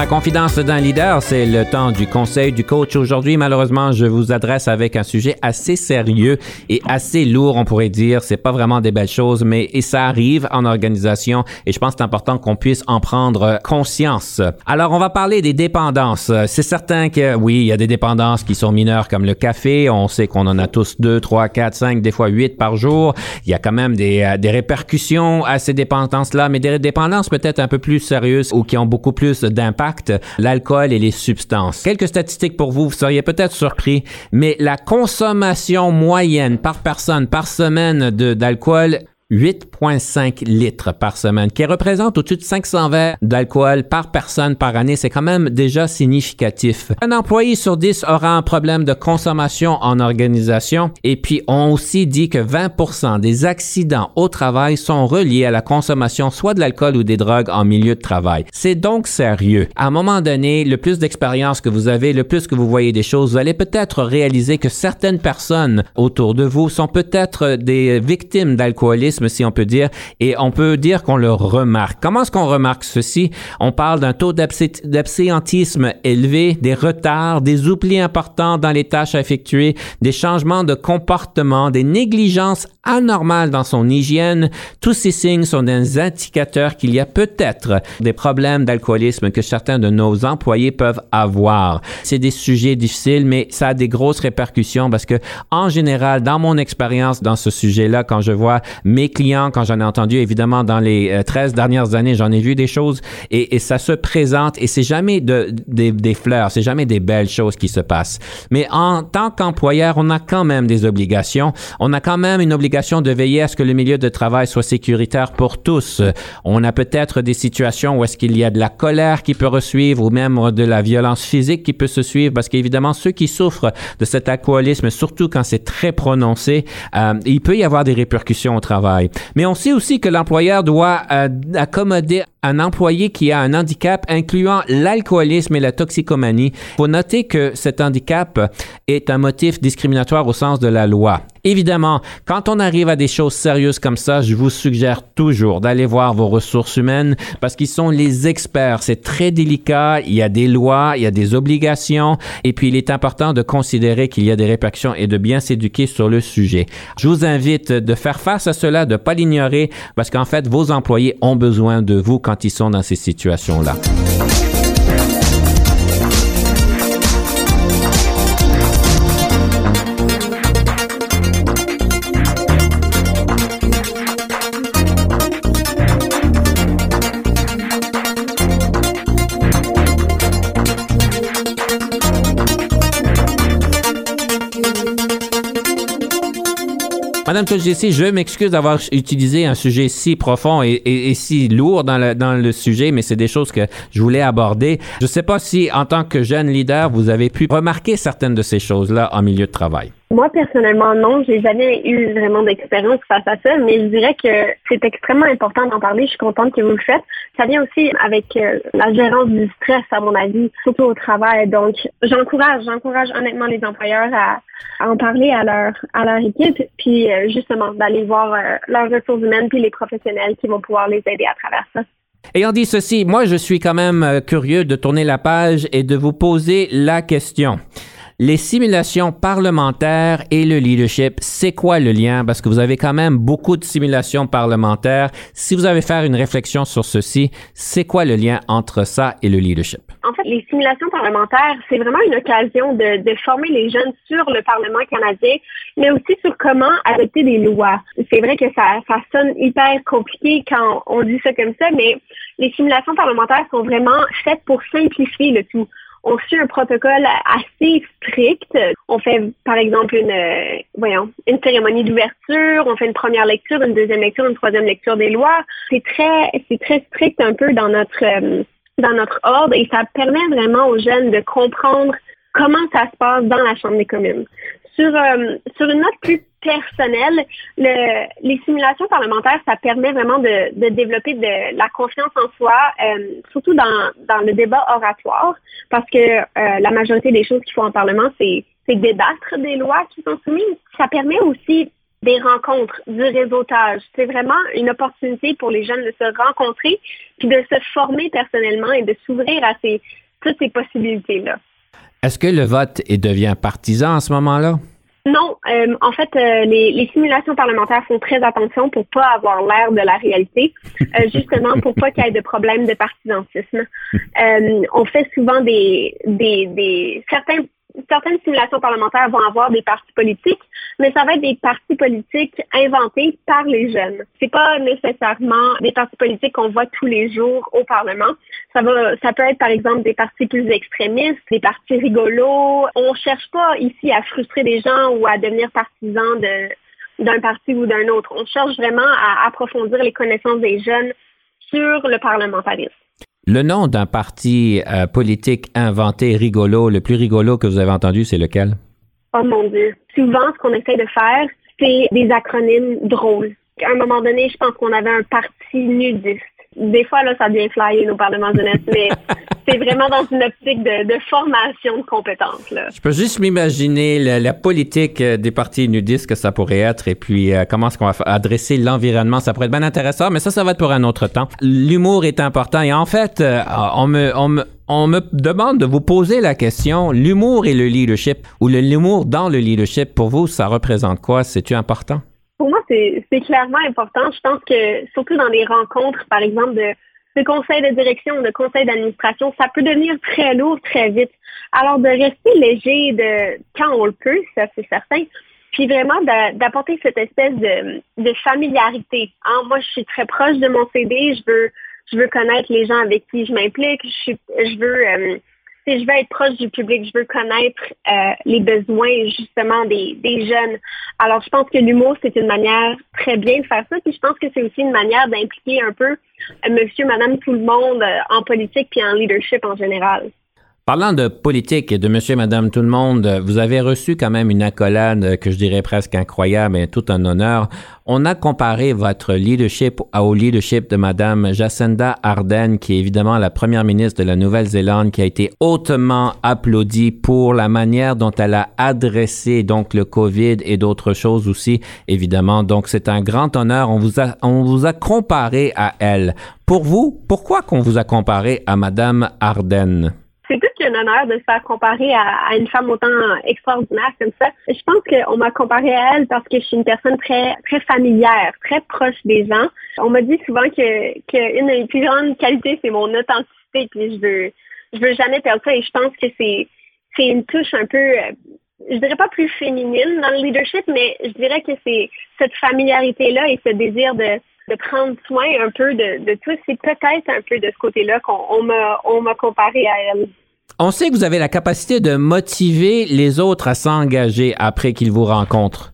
À Confidence d'un leader, c'est le temps du conseil du coach. Aujourd'hui, malheureusement, je vous adresse avec un sujet assez sérieux et assez lourd, on pourrait dire. C'est pas vraiment des belles choses, mais et ça arrive en organisation et je pense que c'est important qu'on puisse en prendre conscience. Alors, on va parler des dépendances. C'est certain que oui, il y a des dépendances qui sont mineures comme le café. On sait qu'on en a tous deux, trois, quatre, cinq, des fois huit par jour. Il y a quand même des, euh, des répercussions à ces dépendances-là, mais des dépendances peut-être un peu plus sérieuses ou qui ont beaucoup plus d'impact, l'alcool et les substances. Quelques statistiques pour vous, vous seriez peut-être surpris, mais la consommation moyenne par personne par semaine d'alcool 8,5 litres par semaine, qui représente au-dessus de 500 verres d'alcool par personne par année. C'est quand même déjà significatif. Un employé sur 10 aura un problème de consommation en organisation. Et puis, on aussi dit que 20% des accidents au travail sont reliés à la consommation soit de l'alcool ou des drogues en milieu de travail. C'est donc sérieux. À un moment donné, le plus d'expérience que vous avez, le plus que vous voyez des choses, vous allez peut-être réaliser que certaines personnes autour de vous sont peut-être des victimes d'alcoolisme si on peut dire, et on peut dire qu'on le remarque. Comment est-ce qu'on remarque ceci? On parle d'un taux d'abséantisme élevé, des retards, des oublis importants dans les tâches à effectuer, des changements de comportement, des négligences anormales dans son hygiène. Tous ces signes sont des indicateurs qu'il y a peut-être des problèmes d'alcoolisme que certains de nos employés peuvent avoir. C'est des sujets difficiles, mais ça a des grosses répercussions parce que, en général, dans mon expérience dans ce sujet-là, quand je vois mes clients, quand j'en ai entendu, évidemment, dans les 13 euh, dernières années, j'en ai vu des choses et, ça se présente et c'est jamais de, des fleurs, c'est jamais des belles choses qui se passent. Mais en tant qu'employeur, on a quand même des obligations. On a quand même une obligation de veiller à ce que le milieu de travail soit sécuritaire pour tous. On a peut-être des situations où est-ce qu'il y a de la colère qui peut resuivre ou même de la violence physique qui peut se suivre parce qu'évidemment, ceux qui souffrent de cet alcoolisme, surtout quand c'est très prononcé, euh, il peut y avoir des répercussions au travail. Mais on sait aussi que l'employeur doit euh, accommoder un employé qui a un handicap incluant l'alcoolisme et la toxicomanie. Il faut noter que cet handicap est un motif discriminatoire au sens de la loi. Évidemment, quand on arrive à des choses sérieuses comme ça, je vous suggère toujours d'aller voir vos ressources humaines parce qu'ils sont les experts. C'est très délicat, il y a des lois, il y a des obligations et puis il est important de considérer qu'il y a des répercussions et de bien s'éduquer sur le sujet. Je vous invite de faire face à cela, de pas l'ignorer parce qu'en fait, vos employés ont besoin de vous quand ils sont dans ces situations-là. Je m'excuse d'avoir utilisé un sujet si profond et, si lourd dans le, dans le sujet, mais c'est des choses que je voulais aborder. Je ne sais pas si, en tant que jeune leader, vous avez pu remarquer certaines de ces choses-là en milieu de travail. Moi, personnellement, non. J'ai jamais eu vraiment d'expérience face à ça, mais je dirais que c'est extrêmement important d'en parler. Je suis contente que vous le faites. Ça vient aussi avec euh, la gérance du stress, à mon avis, surtout au travail. Donc, j'encourage, j'encourage honnêtement les employeurs à, en parler à leur, à leur équipe, puis euh, justement d'aller voir euh, leurs ressources humaines puis les professionnels qui vont pouvoir les aider à travers ça. Ayant dit ceci, moi, je suis quand même curieux de tourner la page et de vous poser la question les simulations parlementaires et le leadership, c'est quoi le lien? Parce que vous avez quand même beaucoup de simulations parlementaires. Si vous avez faire une réflexion sur ceci, c'est quoi le lien entre ça et le leadership? En fait, les simulations parlementaires, c'est vraiment une occasion de, former les jeunes sur le Parlement canadien, mais aussi sur comment adopter des lois. C'est vrai que ça, ça sonne hyper compliqué quand on dit ça comme ça, mais les simulations parlementaires sont vraiment faites pour simplifier le tout on suit un protocole assez strict. On fait, par exemple, une, euh, voyons, une cérémonie d'ouverture, on fait une première lecture, une deuxième lecture, une troisième lecture des lois. C'est très, c'est très strict un peu dans notre, euh, dans notre ordre et ça permet vraiment aux jeunes de comprendre comment ça se passe dans la Chambre des communes. Sur, euh, sur une note plus personnelle, le, les simulations parlementaires, ça permet vraiment de, développer de la confiance en soi, euh, surtout dans, le débat oratoire, parce que euh, la majorité des choses qu'il faut en Parlement, c'est débattre des lois qui sont soumises. Ça permet aussi des rencontres, du réseautage. C'est vraiment une opportunité pour les jeunes de se rencontrer, puis de se former personnellement et de s'ouvrir à toutes ces possibilités-là. Est-ce que le vote devient partisan à ce moment-là? Non, euh, en fait, euh, les, simulations parlementaires font très attention pour pas avoir l'air de la réalité, euh, justement pour pas qu'il y ait de problème de partisanisme. on fait souvent des, des, des certains certaines simulations parlementaires vont avoir des partis politiques, mais ça va être des partis politiques inventés par les jeunes. C'est pas nécessairement des partis politiques qu'on voit tous les jours au Parlement. Ça va, ça peut être par exemple des partis plus extrémistes, des partis rigolos. On cherche pas ici à frustrer des gens ou à devenir partisans d'un parti ou d'un autre. On cherche vraiment à approfondir les connaissances des jeunes sur le parlementarisme. Le nom d'un parti euh, politique inventé rigolo, le plus rigolo que vous avez entendu, c'est lequel? Oh mon Dieu. Souvent, ce qu'on essaie de faire, c'est des acronymes drôles. À un moment donné, je pense qu'on avait un parti nudiste. Des fois, là, ça devient flyer nos parlements jeunesse, mais c'est vraiment dans une optique de, formation de compétences. Là. Je peux juste m'imaginer la, politique euh, des partis nudistes que ça pourrait être et puis euh, comment est-ce qu'on va adresser l'environnement. Ça pourrait être bien intéressant, mais ça, ça va être pour un autre temps. L'humour est important et en fait, euh, on me, on me, on me demande de vous poser la question, l'humour et le leadership, ou l'humour dans le leadership, pour vous, ça représente quoi? C'est-tu important? Pour moi, c'est clairement important. Je pense que surtout dans des rencontres, par exemple, de, de conseils de direction, de conseils d'administration, ça peut devenir très lourd très vite. Alors, de rester léger de quand on le peut, ça c'est certain. Puis vraiment d'apporter cette espèce de, de familiarité. Hein, moi, je suis très proche de mon CD, je veux, je veux connaître les gens avec qui je m'implique, je, je veux euh, je veux être proche du public, je veux connaître euh, les besoins justement des, jeunes. Alors, je pense que l'humour, c'est une manière très bien de faire ça. Puis je pense que c'est aussi une manière d'impliquer un peu euh, monsieur, madame, tout le monde euh, en politique puis en leadership en général. Parlant de politique et de monsieur, madame, tout le monde, vous avez reçu quand même une accolade que je dirais presque incroyable et tout un honneur. On a comparé votre leadership au leadership de madame Jacinda Ardern, qui est évidemment la première ministre de la Nouvelle-Zélande, qui a été hautement applaudie pour la manière dont elle a adressé donc le COVID et d'autres choses aussi, évidemment. Donc c'est un grand honneur. On vous a, on vous a comparé à elle. Pour vous, pourquoi qu'on vous a comparé à madame Ardern? C'est plus qu'un honneur de se faire comparer à, une femme autant extraordinaire comme ça. Je pense qu'on m'a comparé à elle parce que je suis une personne très très familière, très proche des gens. On m'a dit souvent que qu'une des plus grandes qualités, c'est mon authenticité, puis je veux je veux jamais perdre ça. Et je pense que c'est c'est une touche un peu je dirais pas plus féminine dans le leadership, mais je dirais que c'est cette familiarité-là et ce désir de, de prendre soin un peu de, de tout. C'est peut-être un peu de ce côté-là qu'on m'a on m'a comparé à elle. On sait que vous avez la capacité de motiver les autres à s'engager après qu'ils vous rencontrent.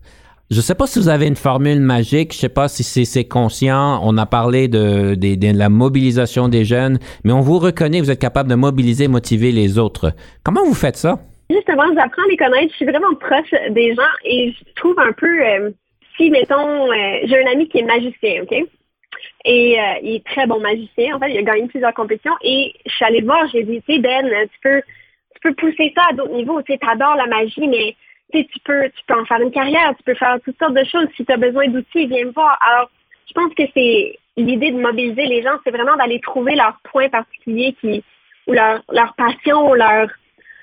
Je ne sais pas si vous avez une formule magique, je ne sais pas si c'est conscient. On a parlé de, la mobilisation des jeunes, mais on vous reconnaît, vous êtes capable de mobiliser, motiver les autres. Comment vous faites ça? Justement, j'apprends à les connaître. Je suis vraiment proche des gens et je trouve un peu, euh, si mettons, euh, j'ai un ami qui est magicien, OK? Et euh, il est très bon magicien. En fait, il a gagné plusieurs compétitions. Et je suis allée le voir, j'ai dit, tu sais, Ben, tu peux, tu peux pousser ça à d'autres niveaux. Tu sais, adores la magie, mais tu peux, tu peux en faire une carrière, tu peux faire toutes sortes de choses. Si tu as besoin d'outils, viens me voir. Alors, je pense que c'est l'idée de mobiliser les gens, c'est vraiment d'aller trouver leurs points particuliers qui, ou leur, leur passion, leur,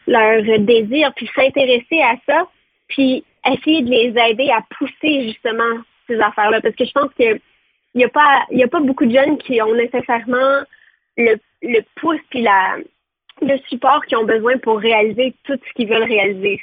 leur désir, puis s'intéresser à ça, puis essayer de les aider à pousser justement ces affaires-là. Parce que je pense que il n'y a, pas, y a pas beaucoup de jeunes qui ont nécessairement le, le pouce et la, le support qu'ils ont besoin pour réaliser tout ce qu'ils veulent réaliser.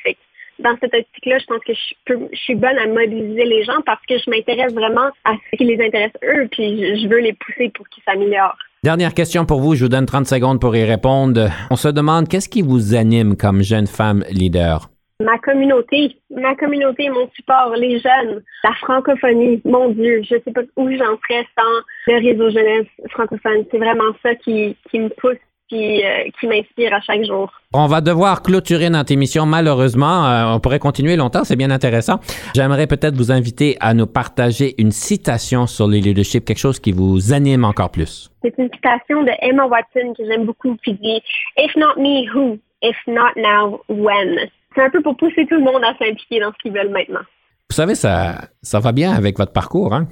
Dans cette optique-là, je pense que je suis bonne à mobiliser les gens parce que je m'intéresse vraiment à ce qui les intéresse eux, puis je veux les pousser pour qu'ils s'améliorent. Dernière question pour vous, je vous donne 30 secondes pour y répondre. On se demande qu'est-ce qui vous anime comme jeune femme leader? Ma communauté, ma communauté, mon support, les jeunes, la francophonie, mon Dieu, je ne sais pas où j'en serais sans le réseau jeunesse francophone. C'est vraiment ça qui, qui me pousse qui, euh, qui m'inspire à chaque jour. On va devoir clôturer notre émission, malheureusement. Euh, on pourrait continuer longtemps, c'est bien intéressant. J'aimerais peut-être vous inviter à nous partager une citation sur le leadership, quelque chose qui vous anime encore plus. C'est une citation de Emma Watson que j'aime beaucoup qui dit If not me, who? If not now, when? C'est un peu pour pousser tout le monde à s'impliquer dans ce qu'ils veulent maintenant. Vous savez, ça, ça va bien avec votre parcours, hein?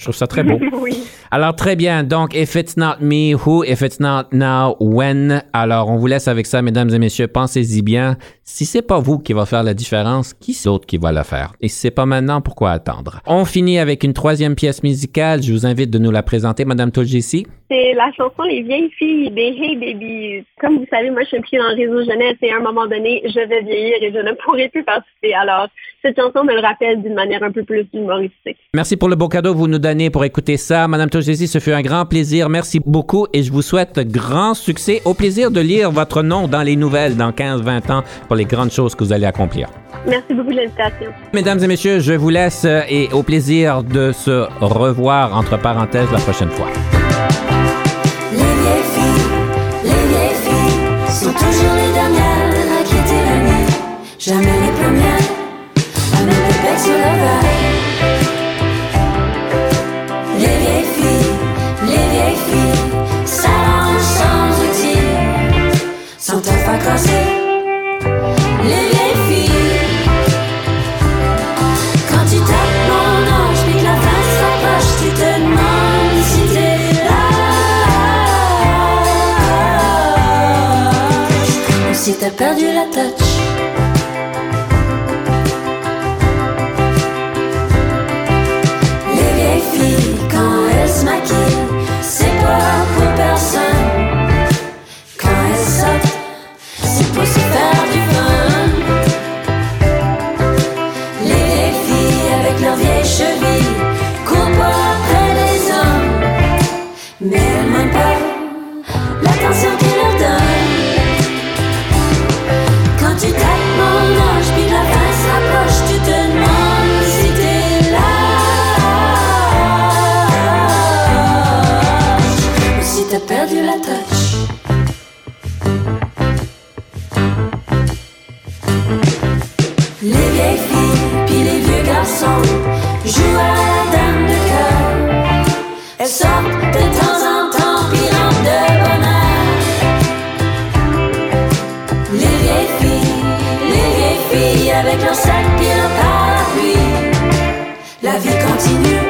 Je trouve ça très beau. oui. Alors, très bien. Donc, if it's not me, who? If it's not now, when? Alors, on vous laisse avec ça, mesdames et messieurs. Pensez-y bien. Si c'est pas vous qui va faire la différence, qui d'autre qui va la faire? Et si c'est pas maintenant, pourquoi attendre? On finit avec une troisième pièce musicale. Je vous invite de nous la présenter, Madame Toljessi. C'est la chanson Les vieilles filles des Hey Baby. Comme vous savez, moi, je suis impliquée dans le réseau jeunesse et à un moment donné, je vais vieillir et je ne pourrai plus participer. Alors, cette chanson me le rappelle d'une manière un peu plus humoristique. Merci pour le beau cadeau que vous nous donnez pour écouter ça. Madame Togesi, ce fut un grand plaisir. Merci beaucoup et je vous souhaite grand succès. Au plaisir de lire votre nom dans les nouvelles dans 15-20 ans pour les grandes choses que vous allez accomplir. Merci beaucoup de l'invitation. Mesdames et messieurs, je vous laisse euh, et au plaisir de se revoir entre parenthèses la prochaine fois. Jamais les premières. perdu la tête. La vie continue.